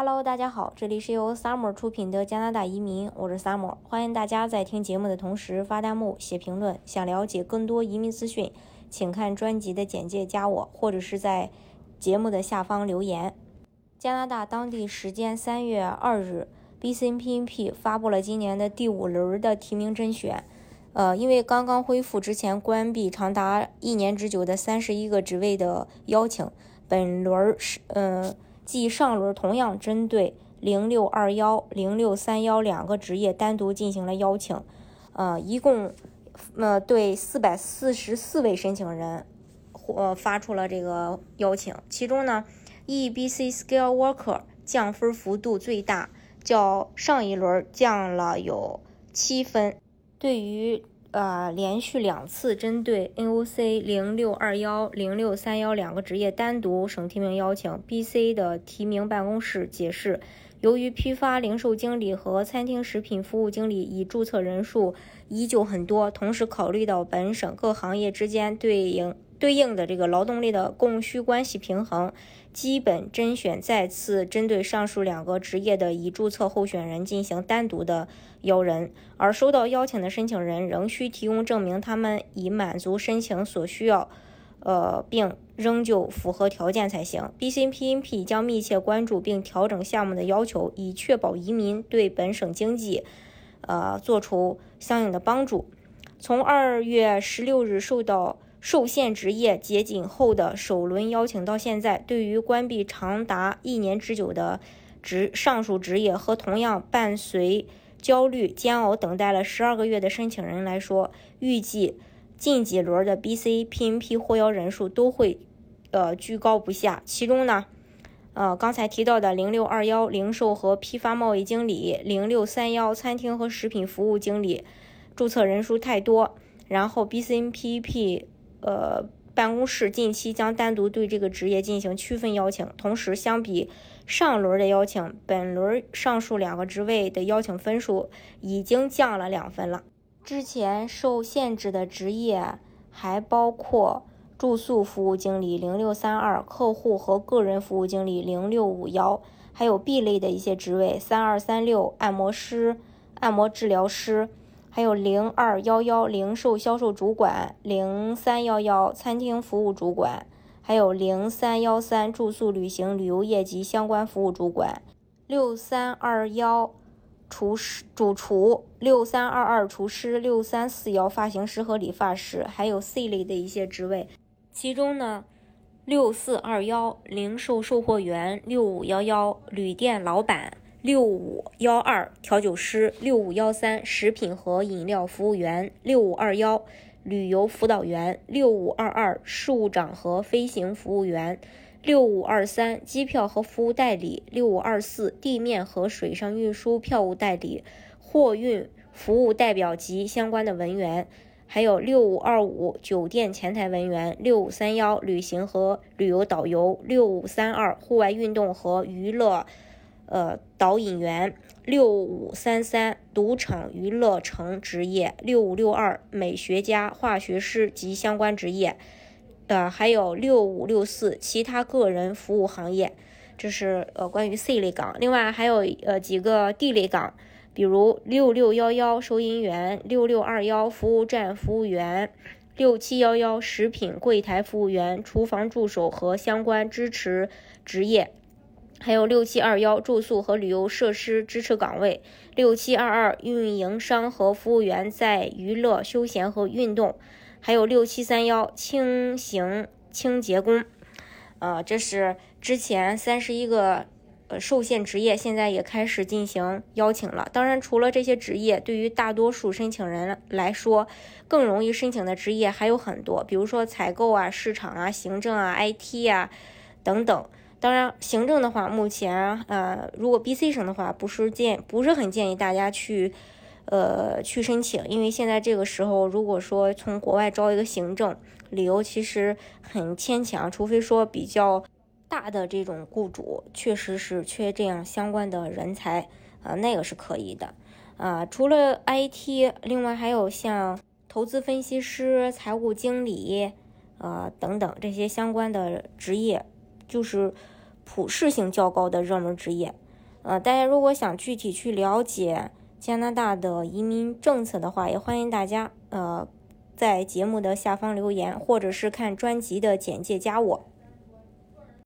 Hello，大家好，这里是由 Summer 出品的加拿大移民，我是 Summer，欢迎大家在听节目的同时发弹幕、写评论。想了解更多移民资讯，请看专辑的简介加我，或者是在节目的下方留言。加拿大当地时间三月二日，BCNPP 发布了今年的第五轮的提名甄选。呃，因为刚刚恢复之前关闭长达一年之久的三十一个职位的邀请，本轮是呃，继上轮同样针对零六二幺、零六三幺两个职业单独进行了邀请，呃，一共呃对四百四十四位申请人或发出了这个邀请，其中呢，EBC Skill Worker 降分幅度最大，较上一轮降了有七分。对于呃连续两次针对 NOC 零六二幺、零六三幺两个职业单独省提名邀请，BC 的提名办公室解释，由于批发零售经理和餐厅食品服务经理已注册人数依旧很多，同时考虑到本省各行业之间对应对应的这个劳动力的供需关系平衡。基本甄选再次针对上述两个职业的已注册候选人进行单独的邀人，而收到邀请的申请人仍需提供证明他们已满足申请所需要，呃，并仍旧符合条件才行。BCPNP 将密切关注并调整项目的要求，以确保移民对本省经济，呃，做出相应的帮助。从二月十六日受到。受限职业解禁后的首轮邀请到现在，对于关闭长达一年之久的职上述职业和同样伴随焦虑、煎熬等待了十二个月的申请人来说，预计近几轮的 BC PNP 获邀人数都会呃居高不下。其中呢，呃刚才提到的零六二幺零售和批发贸易经理、零六三幺餐厅和食品服务经理注册人数太多，然后 BCNPP。呃，办公室近期将单独对这个职业进行区分邀请，同时相比上轮的邀请，本轮上述两个职位的邀请分数已经降了两分了。之前受限制的职业还包括住宿服务经理零六三二、客户和个人服务经理零六五幺，还有 B 类的一些职位三二三六、按摩师、按摩治疗师。还有零二幺幺零售销售主管，零三幺幺餐厅服务主管，还有零三幺三住宿旅行旅游业及相关服务主管，六三二幺厨师主厨，六三二二厨师，六三四幺发型师和理发师，还有 C 类的一些职位。其中呢，六四二幺零售售货员，六五幺幺旅店老板。六五幺二调酒师，六五幺三食品和饮料服务员，六五二幺旅游辅导员，六五二二事务长和飞行服务员，六五二三机票和服务代理，六五二四地面和水上运输票务代理、货运服务代表及相关的文员，还有六五二五酒店前台文员，六五三幺旅行和旅游导游，六五三二户外运动和娱乐。呃，导引员六五三三赌场娱乐城职业六五六二美学家化学师及相关职业，呃，还有六五六四其他个人服务行业，这是呃关于 C 类岗。另外还有呃几个 D 类岗，比如六六幺幺收银员，六六二幺服务站服务员，六七幺幺食品柜台服务员、厨房助手和相关支持职业。还有六七二幺住宿和旅游设施支持岗位，六七二二运营商和服务员在娱乐休闲和运动，还有六七三幺轻型清洁工。呃，这是之前三十一个呃受限职业，现在也开始进行邀请了。当然，除了这些职业，对于大多数申请人来说，更容易申请的职业还有很多，比如说采购啊、市场啊、行政啊、IT 啊等等。当然，行政的话，目前呃，如果 BC 省的话，不是建不是很建议大家去，呃，去申请，因为现在这个时候，如果说从国外招一个行政，理由其实很牵强，除非说比较大的这种雇主确实是缺这样相关的人才，啊，那个是可以的，啊，除了 IT，另外还有像投资分析师、财务经理，啊等等这些相关的职业。就是普适性较高的热门职业，呃，大家如果想具体去了解加拿大的移民政策的话，也欢迎大家呃在节目的下方留言，或者是看专辑的简介加我。